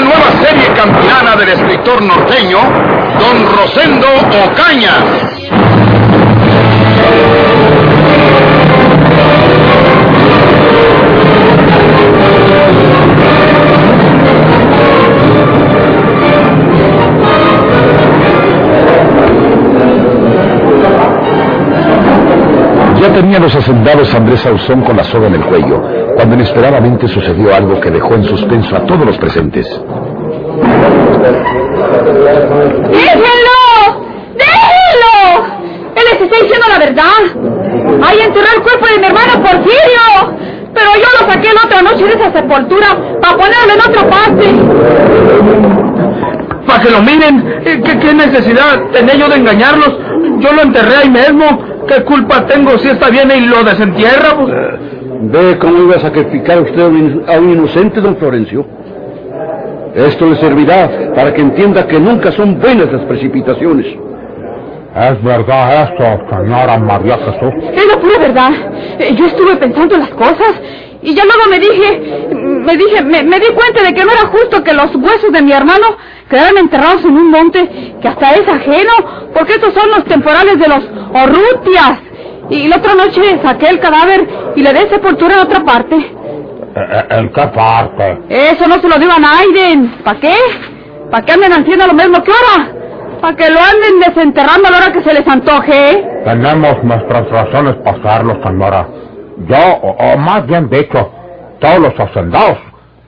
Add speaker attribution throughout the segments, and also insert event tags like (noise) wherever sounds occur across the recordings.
Speaker 1: Una nueva serie campirana del escritor norteño, Don Rosendo Ocaña.
Speaker 2: Ya tenía los hacendados Andrés Ausón con la soga en el cuello, cuando inesperadamente sucedió algo que dejó en suspenso a todos los presentes.
Speaker 3: ¡Déjenlo! ¡Déjenlo! Él les está diciendo la verdad. Hay enterrar el cuerpo de mi hermano Porfirio. Pero yo lo saqué la otra noche de esa sepultura para ponerlo en otra parte.
Speaker 4: Para que lo miren. ¿Qué, qué necesidad tenía yo de engañarlos? Yo lo enterré ahí mismo. ¿Qué culpa tengo si esta viene y lo desentierra? Pues?
Speaker 5: ¿Ve cómo iba a sacrificar usted a un, a un inocente, don Florencio? Esto le servirá para que entienda que nunca son buenas las precipitaciones.
Speaker 6: Es verdad esto, señora María Jesús.
Speaker 3: Es la pura verdad. Eh, Yo estuve pensando las cosas y ya luego me dije, me dije, me, me di cuenta de que no era justo que los huesos de mi hermano quedaran enterrados en un monte que hasta es ajeno, porque estos son los temporales de los Orrutias. Y la otra noche saqué el cadáver y le di sepultura en otra parte.
Speaker 6: Eh, ¿En qué parte?
Speaker 3: Eso no se lo digo a Naiden. ¿Para qué? ¿Para qué anden haciendo lo mismo que ahora? ¿Para que lo anden desenterrando a la hora que se les antoje?
Speaker 6: Tenemos nuestras razones para hacerlo, señora. Yo, o, o más bien dicho, todos los hacendados,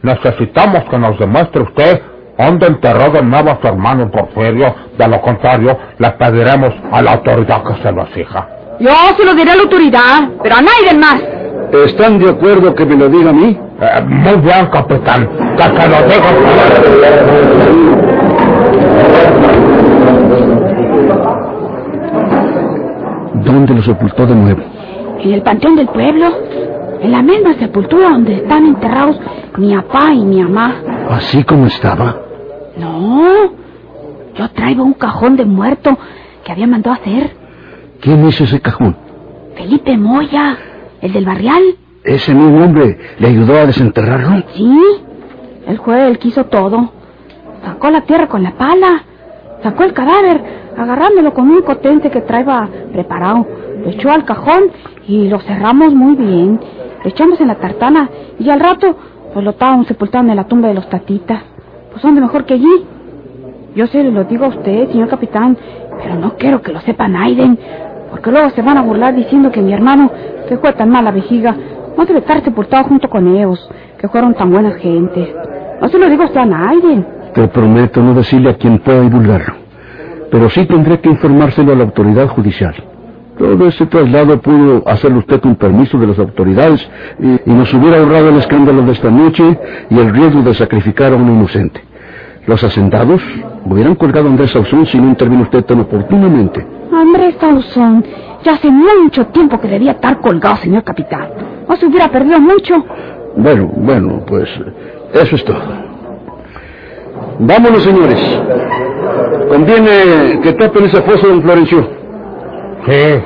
Speaker 6: necesitamos que nos demuestre usted dónde enterró de nuevo a su hermano Porfirio. De lo contrario, le pediremos a la autoridad que se lo exija.
Speaker 3: Yo se lo diré a la autoridad, pero a Naiden más.
Speaker 5: ¿Están de acuerdo que me lo diga a mí?
Speaker 6: Eh, muy bien, capitán. Que se lo digo.
Speaker 5: ¿Dónde lo sepultó de nuevo?
Speaker 3: En el panteón del pueblo, en la misma sepultura donde están enterrados mi papá y mi mamá.
Speaker 5: ¿Así como estaba?
Speaker 3: No, yo traigo un cajón de muerto que había mandado hacer.
Speaker 5: ¿Quién hizo ese cajón?
Speaker 3: Felipe Moya, el del barrial.
Speaker 5: ¿Ese mismo hombre le ayudó a desenterrarlo?
Speaker 3: Sí, el que hizo todo. Sacó la tierra con la pala, sacó el cadáver, agarrándolo con un cotente que traía preparado. Lo echó al cajón y lo cerramos muy bien. Lo echamos en la tartana y al rato pues lo estábamos sepultando en la tumba de los tatitas. Pues dónde mejor que allí. Yo se lo digo a usted, señor capitán, pero no quiero que lo sepa Naiden, porque luego se van a burlar diciendo que mi hermano, que fue tan mala vejiga, no debe estar sepultado junto con ellos, que fueron tan buenas gentes. No se lo digo a Naiden.
Speaker 5: Te prometo no decirle a quien pueda divulgarlo. Pero sí tendré que informárselo a la autoridad judicial. Todo ese traslado pudo hacerlo usted con permiso de las autoridades y, y nos hubiera ahorrado el escándalo de esta noche y el riesgo de sacrificar a un inocente. Los hacendados hubieran colgado a Andrés Sauzón si no intervino usted tan oportunamente.
Speaker 3: Andrés Sauzón, ya hace mucho tiempo que debía estar colgado, señor capitán. No se hubiera perdido mucho.
Speaker 5: Bueno, bueno, pues eso es todo. Vámonos, señores. Conviene que tapen ese foso, don Florencio.
Speaker 6: Sí.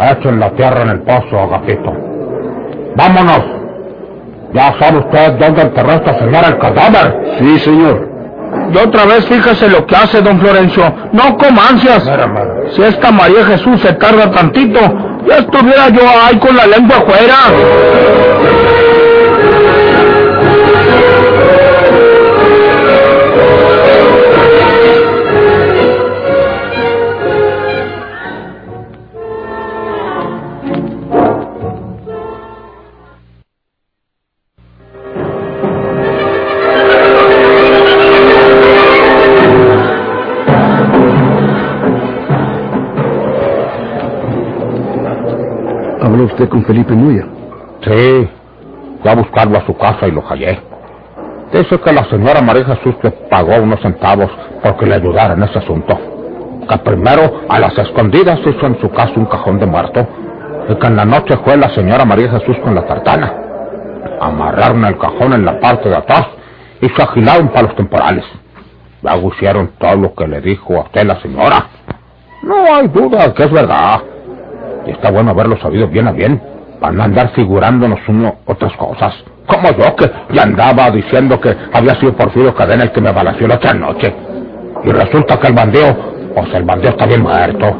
Speaker 6: Echen la tierra en el pozo, Agapito. Vámonos. Ya sabe usted dónde enterró esta señora el cadáver.
Speaker 5: Sí, señor.
Speaker 4: Y otra vez fíjese lo que hace don Florencio. No coma ansias. Si esta María Jesús se tarda tantito, ya estuviera yo ahí con la lengua afuera.
Speaker 5: ¿Habló usted con Felipe Moya?
Speaker 6: Sí. Fui a buscarlo a su casa y lo hallé. Dice que la señora María Jesús le pagó unos centavos porque le ayudara en ese asunto. que primero a las escondidas hizo en su casa un cajón de muerto y que en la noche fue la señora María Jesús con la tartana. Amarraron el cajón en la parte de atrás y se agilaron para los temporales. Luego hicieron todo lo que le dijo a usted la señora. No hay duda que es verdad. Y está bueno haberlo sabido bien a bien, para no andar figurándonos uno otras cosas. Como yo, que ya andaba diciendo que había sido Porfirio Cadena el que me balació la otra noche. Y resulta que el bandido, pues el bandido está bien muerto.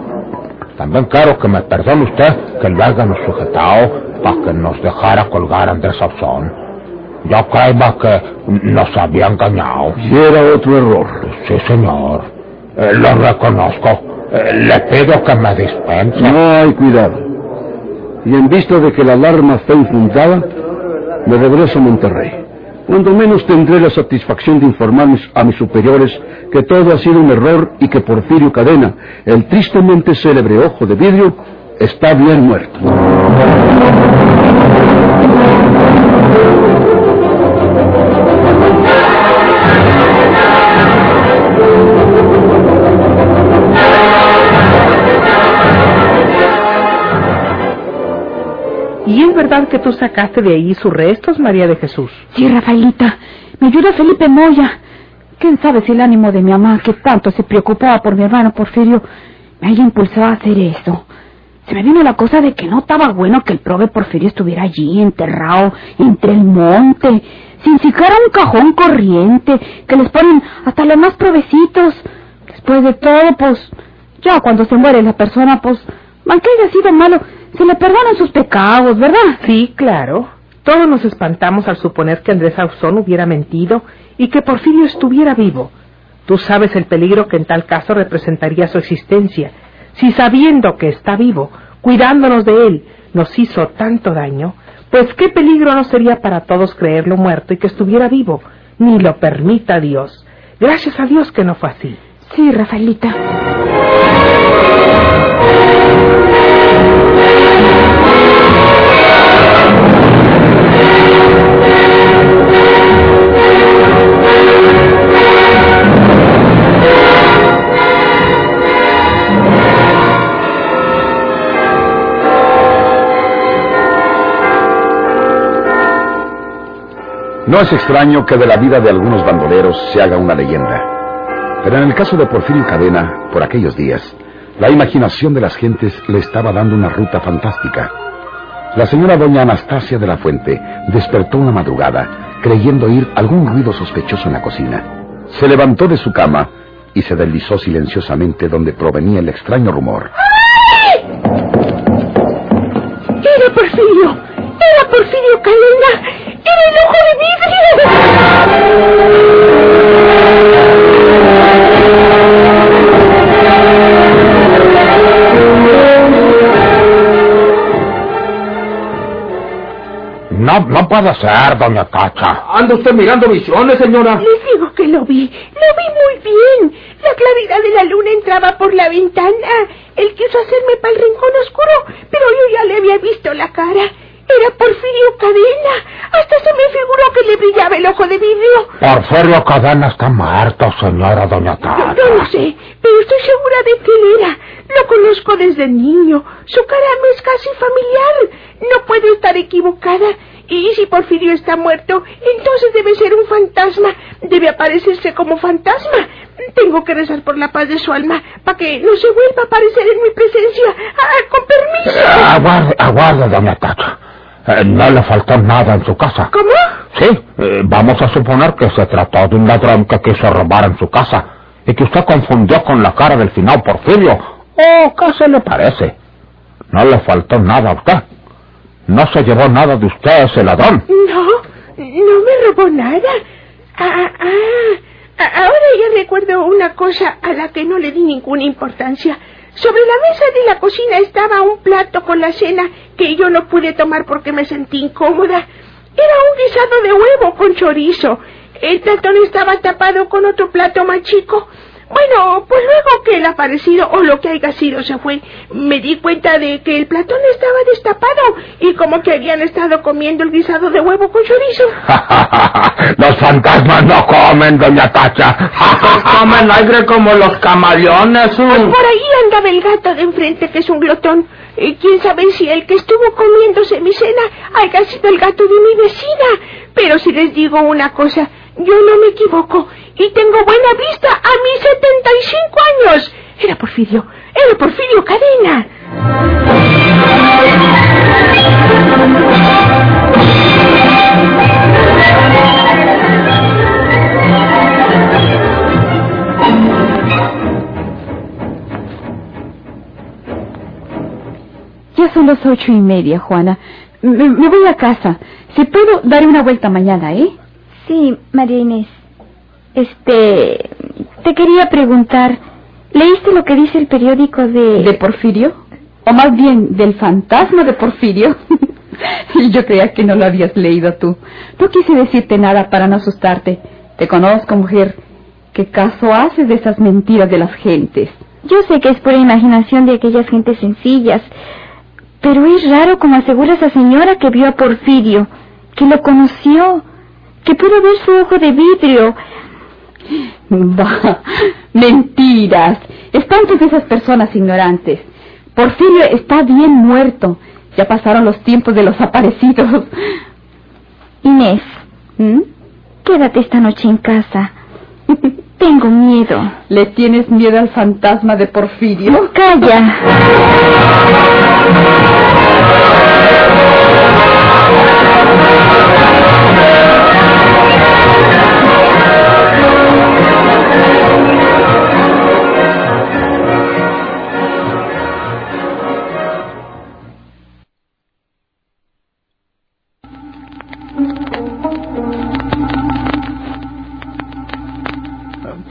Speaker 6: También quiero que me perdone usted que lo hayan sujetado para que nos dejara colgar a Andrés Sauzón. Yo creo que nos había engañado.
Speaker 5: Y era otro error.
Speaker 6: Sí, señor. Eh, lo reconozco. Le pido que me dispense.
Speaker 5: No hay cuidado. Y en vista de que la alarma fue infundada, me regreso a Monterrey. Cuando menos tendré la satisfacción de informarles a mis superiores que todo ha sido un error y que Porfirio Cadena, el tristemente célebre ojo de vidrio, está bien muerto.
Speaker 7: Verdad que tú sacaste de ahí sus restos, María de Jesús?
Speaker 3: Sí, Rafaelita. Me ayuda Felipe Moya. ¿Quién sabe si el ánimo de mi mamá, que tanto se preocupaba por mi hermano Porfirio, me haya impulsado a hacer eso? Se me vino la cosa de que no estaba bueno que el prove Porfirio estuviera allí, enterrado, entre el monte, sin siquiera un cajón corriente, que les ponen hasta los más provecitos. Después de todo, pues, ya cuando se muere la persona, pues, aunque haya sido malo, se le perdonan sus pecados, ¿verdad?
Speaker 7: Sí, claro. Todos nos espantamos al suponer que Andrés Ausón hubiera mentido y que Porfirio estuviera vivo. Tú sabes el peligro que en tal caso representaría su existencia. Si sabiendo que está vivo, cuidándonos de él, nos hizo tanto daño, pues qué peligro no sería para todos creerlo muerto y que estuviera vivo. Ni lo permita Dios. Gracias a Dios que no fue así.
Speaker 3: Sí, Rafaelita.
Speaker 2: No es extraño que de la vida de algunos bandoleros se haga una leyenda. Pero en el caso de Porfirio Cadena, por aquellos días, la imaginación de las gentes le estaba dando una ruta fantástica. La señora doña Anastasia de la Fuente despertó una madrugada creyendo oír algún ruido sospechoso en la cocina. Se levantó de su cama y se deslizó silenciosamente donde provenía el extraño rumor.
Speaker 3: ¡Era Porfirio! ¡Era Porfirio Cadena! ¡Era el ojo de
Speaker 6: No, no puede ser, doña Cacha.
Speaker 4: ¿Anda usted mirando visiones, señora?
Speaker 8: Les digo que lo vi, lo vi muy bien. La claridad de la luna entraba por la ventana. Él quiso hacerme para el rincón oscuro, pero yo ya le había visto la cara. Era Porfirio Cadena. Hasta se me figuró que le brillaba el ojo de vidrio.
Speaker 6: Porfirio Cadena está muerto, señora doña
Speaker 8: Yo
Speaker 6: Cacha.
Speaker 8: no lo sé, pero estoy segura de que él era. Lo conozco desde niño. Su cara me es casi familiar. No puedo estar equivocada. Y si Porfirio está muerto, entonces debe ser un fantasma. Debe aparecerse como fantasma. Tengo que rezar por la paz de su alma para que no se vuelva a aparecer en mi presencia. Ah, con permiso.
Speaker 6: Eh, aguarde, aguarde, doña Cacha. Eh, no le faltó nada en su casa.
Speaker 8: ¿Cómo?
Speaker 6: Sí, eh, vamos a suponer que se trató de un ladrón que quiso robar en su casa y que usted confundió con la cara del final Porfirio. ¿O qué se le parece? No le faltó nada a usted. No se llevó nada de usted ese ladrón.
Speaker 8: No, no me robó nada. Ah, ah, a- ahora ya recuerdo una cosa a la que no le di ninguna importancia. Sobre la mesa de la cocina estaba un plato con la cena que yo no pude tomar porque me sentí incómoda. Era un guisado de huevo con chorizo. El platón estaba tapado con otro plato más chico. Bueno, pues luego que el aparecido o lo que haya sido se fue, me di cuenta de que el platón estaba destapado y como que habían estado comiendo el guisado de huevo con chorizo. (laughs)
Speaker 4: los fantasmas no comen, doña Tacha. comen aire como los camaleones.
Speaker 8: Pues por ahí andaba el gato de enfrente que es un glotón. Y quién sabe si el que estuvo comiéndose mi cena haya sido el gato de mi vecina. Pero si les digo una cosa, yo no me equivoco y tengo buena vista a mis 75 años. Era Porfirio, era Porfirio Cadena.
Speaker 3: Ya son las ocho y media, Juana. Me, me voy a casa. Si puedo, daré una vuelta mañana, ¿eh?
Speaker 9: Sí, María Inés. Este, te quería preguntar, ¿leíste lo que dice el periódico de...
Speaker 3: ¿De Porfirio? O más bien, del fantasma de Porfirio. (laughs) y yo creía que no lo habías leído tú. No quise decirte nada para no asustarte. Te conozco, mujer. ¿Qué caso haces de esas mentiras de las gentes?
Speaker 9: Yo sé que es pura imaginación de aquellas gentes sencillas, pero es raro como asegura esa señora que vio a Porfirio, que lo conoció, que pudo ver su ojo de vidrio.
Speaker 3: Bah, mentiras. Espantos de esas personas ignorantes. Porfirio está bien muerto. Ya pasaron los tiempos de los aparecidos.
Speaker 9: Inés,
Speaker 3: ¿Mm?
Speaker 9: quédate esta noche en casa. Tengo miedo.
Speaker 3: ¿Le tienes miedo al fantasma de Porfirio?
Speaker 9: Calla.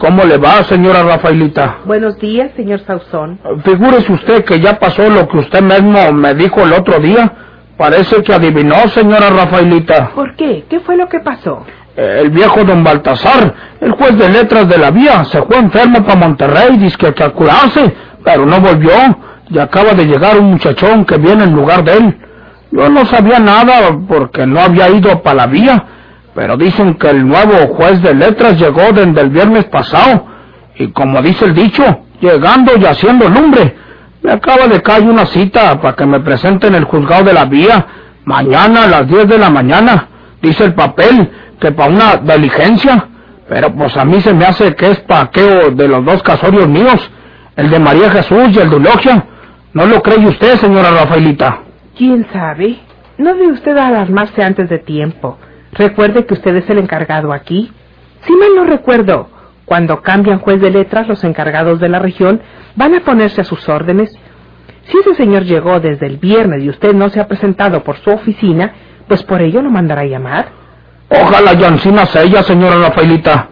Speaker 4: ¿Cómo le va, señora Rafaelita?
Speaker 7: Buenos días, señor Sauzón.
Speaker 4: Figúrese usted que ya pasó lo que usted mismo me dijo el otro día. Parece que adivinó, señora Rafaelita.
Speaker 7: ¿Por qué? ¿Qué fue lo que pasó?
Speaker 4: El viejo don Baltasar, el juez de letras de la vía, se fue enfermo para Monterrey, dice que a curarse, pero no volvió. Y acaba de llegar un muchachón que viene en lugar de él. Yo no sabía nada porque no había ido para la vía, pero dicen que el nuevo juez de letras llegó desde el viernes pasado. Y como dice el dicho, llegando y haciendo lumbre. Me acaba de caer una cita para que me presente en el juzgado de la vía mañana a las 10 de la mañana. Dice el papel que para una diligencia. Pero pues a mí se me hace que es paqueo de los dos casorios míos, el de María Jesús y el de Eulogia. ¿No lo cree usted, señora Rafaelita?
Speaker 7: ¿Quién sabe? No debe usted alarmarse antes de tiempo. Recuerde que usted es el encargado aquí. Si mal no recuerdo, cuando cambian juez de letras, los encargados de la región van a ponerse a sus órdenes. Si ese señor llegó desde el viernes y usted no se ha presentado por su oficina, pues por ello lo mandará a llamar.
Speaker 4: Ojalá Yancina sea ella, señora Rafaelita.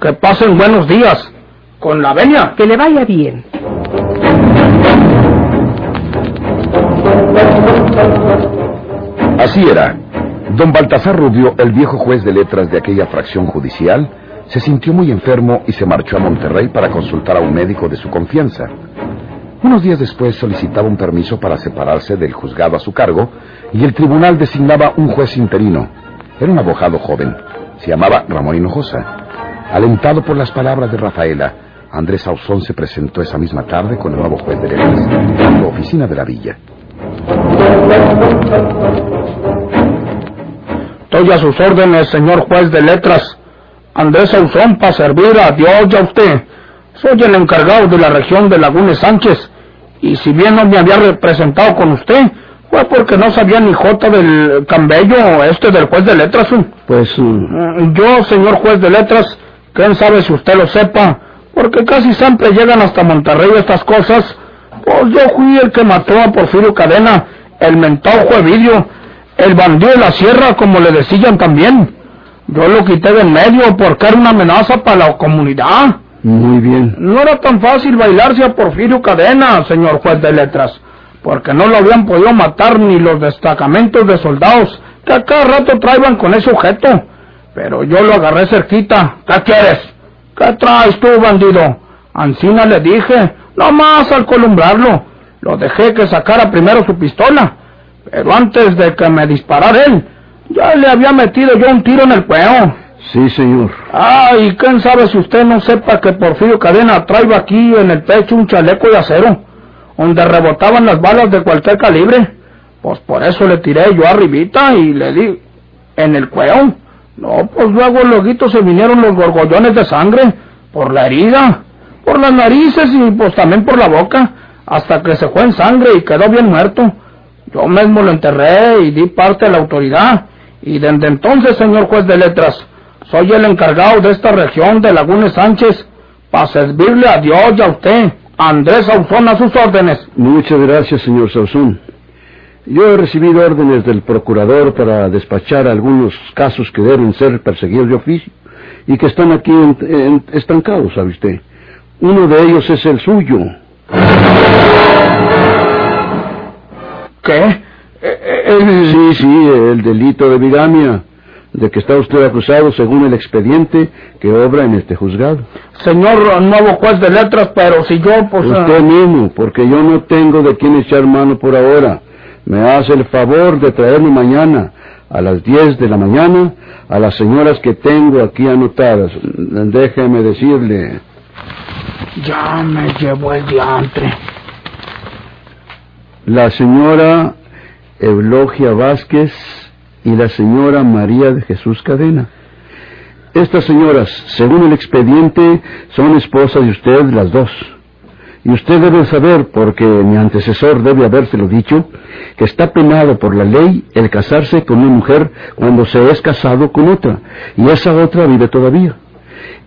Speaker 4: Que pasen buenos días. Con la venia.
Speaker 7: Que le vaya bien.
Speaker 2: Así era. Don Baltasar Rubio, el viejo juez de letras de aquella fracción judicial, se sintió muy enfermo y se marchó a Monterrey para consultar a un médico de su confianza. Unos días después solicitaba un permiso para separarse del juzgado a su cargo y el tribunal designaba un juez interino. Era un abogado joven. Se llamaba Ramón Hinojosa. Alentado por las palabras de Rafaela, Andrés Ausón se presentó esa misma tarde con el nuevo juez de letras en la oficina de la villa.
Speaker 4: Estoy a sus órdenes, señor juez de letras. Andrés Ausón para servir a Dios y a usted. Soy el encargado de la región de Lagunes Sánchez. Y si bien no me había representado con usted, fue porque no sabía ni jota del cambello este del juez de letras.
Speaker 5: Pues
Speaker 4: Mm, Yo, señor juez de letras, quién sabe si usted lo sepa, porque casi siempre llegan hasta Monterrey estas cosas. Pues yo fui el que mató a Porfirio Cadena, el mentado Juevidio, el bandido de la sierra, como le decían también. Yo lo quité de en medio porque era una amenaza para la comunidad.
Speaker 5: muy bien.
Speaker 4: No era tan fácil bailarse a Porfirio Cadena, señor juez de letras, porque no lo habían podido matar ni los destacamentos de soldados que a cada rato traían con ese objeto. Pero yo lo agarré cerquita. ¿Qué quieres? ¿Qué traes tú, bandido? Ancina le dije, no más al columbrarlo. Lo dejé que sacara primero su pistola. Pero antes de que me disparara él, ya le había metido yo un tiro en el cuello.
Speaker 5: Sí, señor.
Speaker 4: Ah, y quién sabe si usted no sepa que Porfirio Cadena trae aquí en el pecho un chaleco de acero, donde rebotaban las balas de cualquier calibre. Pues por eso le tiré yo arribita y le di en el cuello. No, pues luego luego se vinieron los gorgollones de sangre por la herida, por las narices y pues también por la boca, hasta que se fue en sangre y quedó bien muerto. Yo mismo lo enterré y di parte a la autoridad. Y desde entonces, señor juez de letras, soy el encargado de esta región de Lagunes Sánchez para servirle a Dios y a usted. Andrés Sauzón a sus órdenes.
Speaker 5: Muchas gracias, señor Sauzón. Yo he recibido órdenes del procurador para despachar algunos casos que deben ser perseguidos de oficio y que están aquí estancados, ¿sabe usted? Uno de ellos es el suyo.
Speaker 4: ¿Qué? Eh,
Speaker 5: eh, sí, sí, el delito de bigamia, de que está usted acusado según el expediente que obra en este juzgado.
Speaker 4: Señor nuevo juez de letras, pero si yo, pues...
Speaker 5: Usted mismo, porque yo no tengo de quién echar mano por ahora. Me hace el favor de traerme mañana a las 10 de la mañana a las señoras que tengo aquí anotadas. Déjeme decirle.
Speaker 4: Ya me llevo el diantre.
Speaker 5: La señora Eulogia Vázquez y la señora María de Jesús Cadena. Estas señoras, según el expediente, son esposas de usted las dos. Y usted debe saber, porque mi antecesor debe habérselo dicho, que está penado por la ley el casarse con una mujer cuando se es casado con otra, y esa otra vive todavía.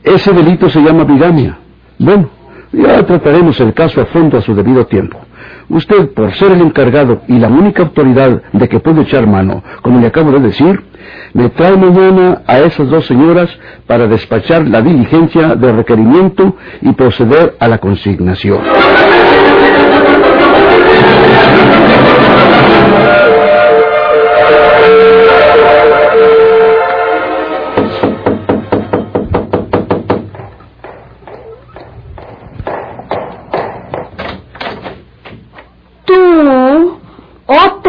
Speaker 5: Ese delito se llama bigamia. Bueno, ya trataremos el caso a fondo a su debido tiempo. Usted, por ser el encargado y la única autoridad de que puedo echar mano, como le acabo de decir, me trae mañana a esas dos señoras para despachar la diligencia de requerimiento y proceder a la consignación.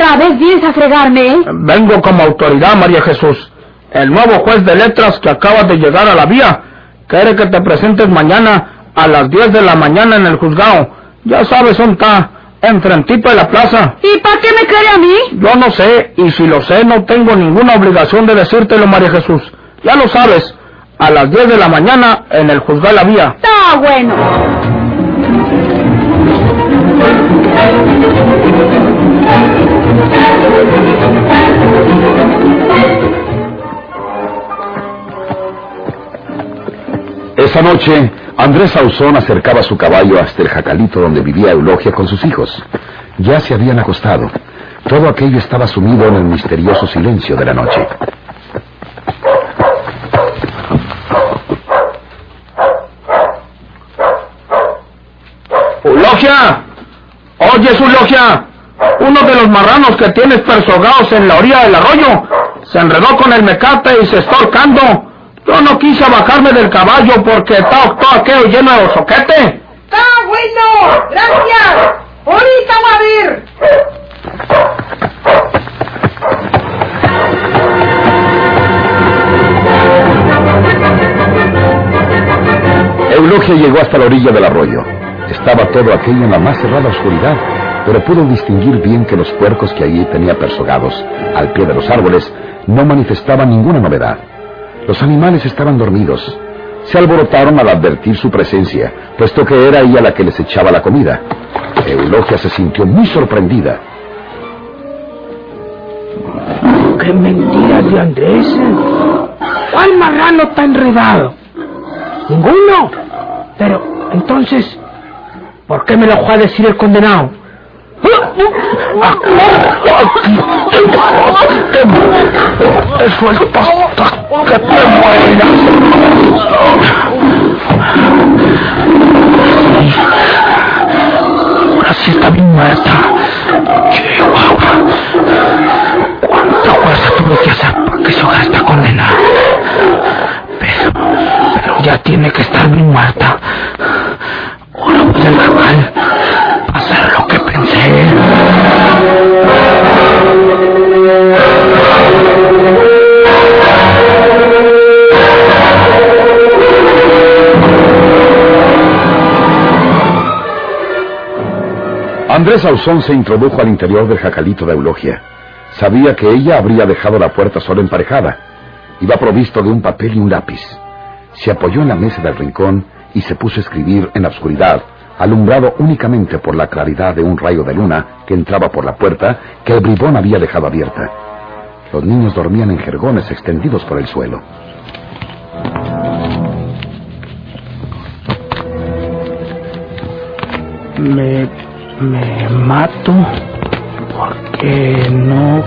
Speaker 3: ¿Otra vez vienes a fregarme? ¿eh?
Speaker 4: Vengo como autoridad, María Jesús. El nuevo juez de letras que acaba de llegar a la vía quiere que te presentes mañana a las 10 de la mañana en el juzgado. Ya sabes dónde está, enfrentito de la plaza.
Speaker 3: ¿Y para qué me quiere a mí?
Speaker 4: Yo no sé, y si lo sé, no tengo ninguna obligación de decírtelo, María Jesús. Ya lo sabes, a las 10 de la mañana en el juzgado de la vía.
Speaker 3: Está bueno.
Speaker 2: Esa noche, Andrés Sauzón acercaba su caballo hasta el jacalito donde vivía Eulogia con sus hijos. Ya se habían acostado. Todo aquello estaba sumido en el misterioso silencio de la noche.
Speaker 4: ¡Eulogia! ¡Oye, Eulogia! Uno de los marranos que tienes persogados en la orilla del arroyo se enredó con el mecate y se está ahorcando. Yo no quise bajarme del caballo porque está todo aquello lleno de soquete.
Speaker 8: ¡Está bueno! ¡Gracias! ¡Ahorita va a ver!
Speaker 2: Eulogia llegó hasta la orilla del arroyo. Estaba todo aquello en la más cerrada oscuridad, pero pudo distinguir bien que los puercos que allí tenía persogados al pie de los árboles no manifestaban ninguna novedad. Los animales estaban dormidos. Se alborotaron al advertir su presencia, puesto que era ella la que les echaba la comida. Eulogia se sintió muy sorprendida.
Speaker 4: ¡Qué mentiras de Andrés! ¿Cuál marrano está enredado? Ninguno. Pero, entonces, ¿por qué me lo fue a decir el condenado? Suelta que te mueras. Ahora sí está bien muerta. Chihuahua. ¿Cuánta fuerza tuve que hacer para que se ahogara esta condenada? Pero, pero ya tiene que estar bien muerta.
Speaker 2: Andrés Ausón se introdujo al interior del jacalito de Eulogia. Sabía que ella habría dejado la puerta sola emparejada. Iba provisto de un papel y un lápiz. Se apoyó en la mesa del rincón y se puso a escribir en la oscuridad, alumbrado únicamente por la claridad de un rayo de luna que entraba por la puerta que el bribón había dejado abierta. Los niños dormían en jergones extendidos por el suelo.
Speaker 4: Me, me mato porque no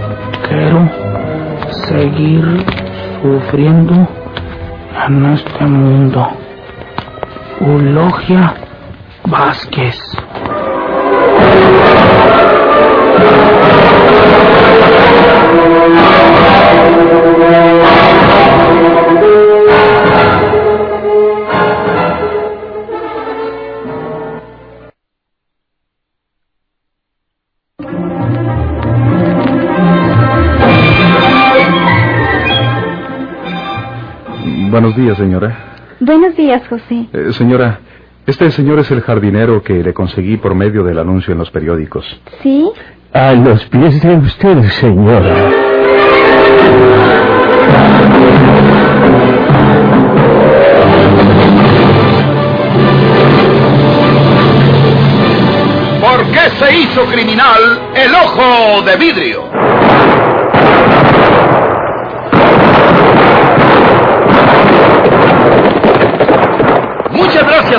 Speaker 4: quiero seguir sufriendo en este mundo. Eulogia Vázquez.
Speaker 10: Días, señora.
Speaker 9: Buenos días, José.
Speaker 10: Eh, señora, este señor es el jardinero que le conseguí por medio del anuncio en los periódicos.
Speaker 9: ¿Sí?
Speaker 5: A los pies de usted, señora.
Speaker 1: ¿Por qué se hizo criminal el ojo de vidrio? Muchas gracias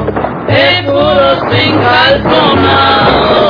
Speaker 11: sin.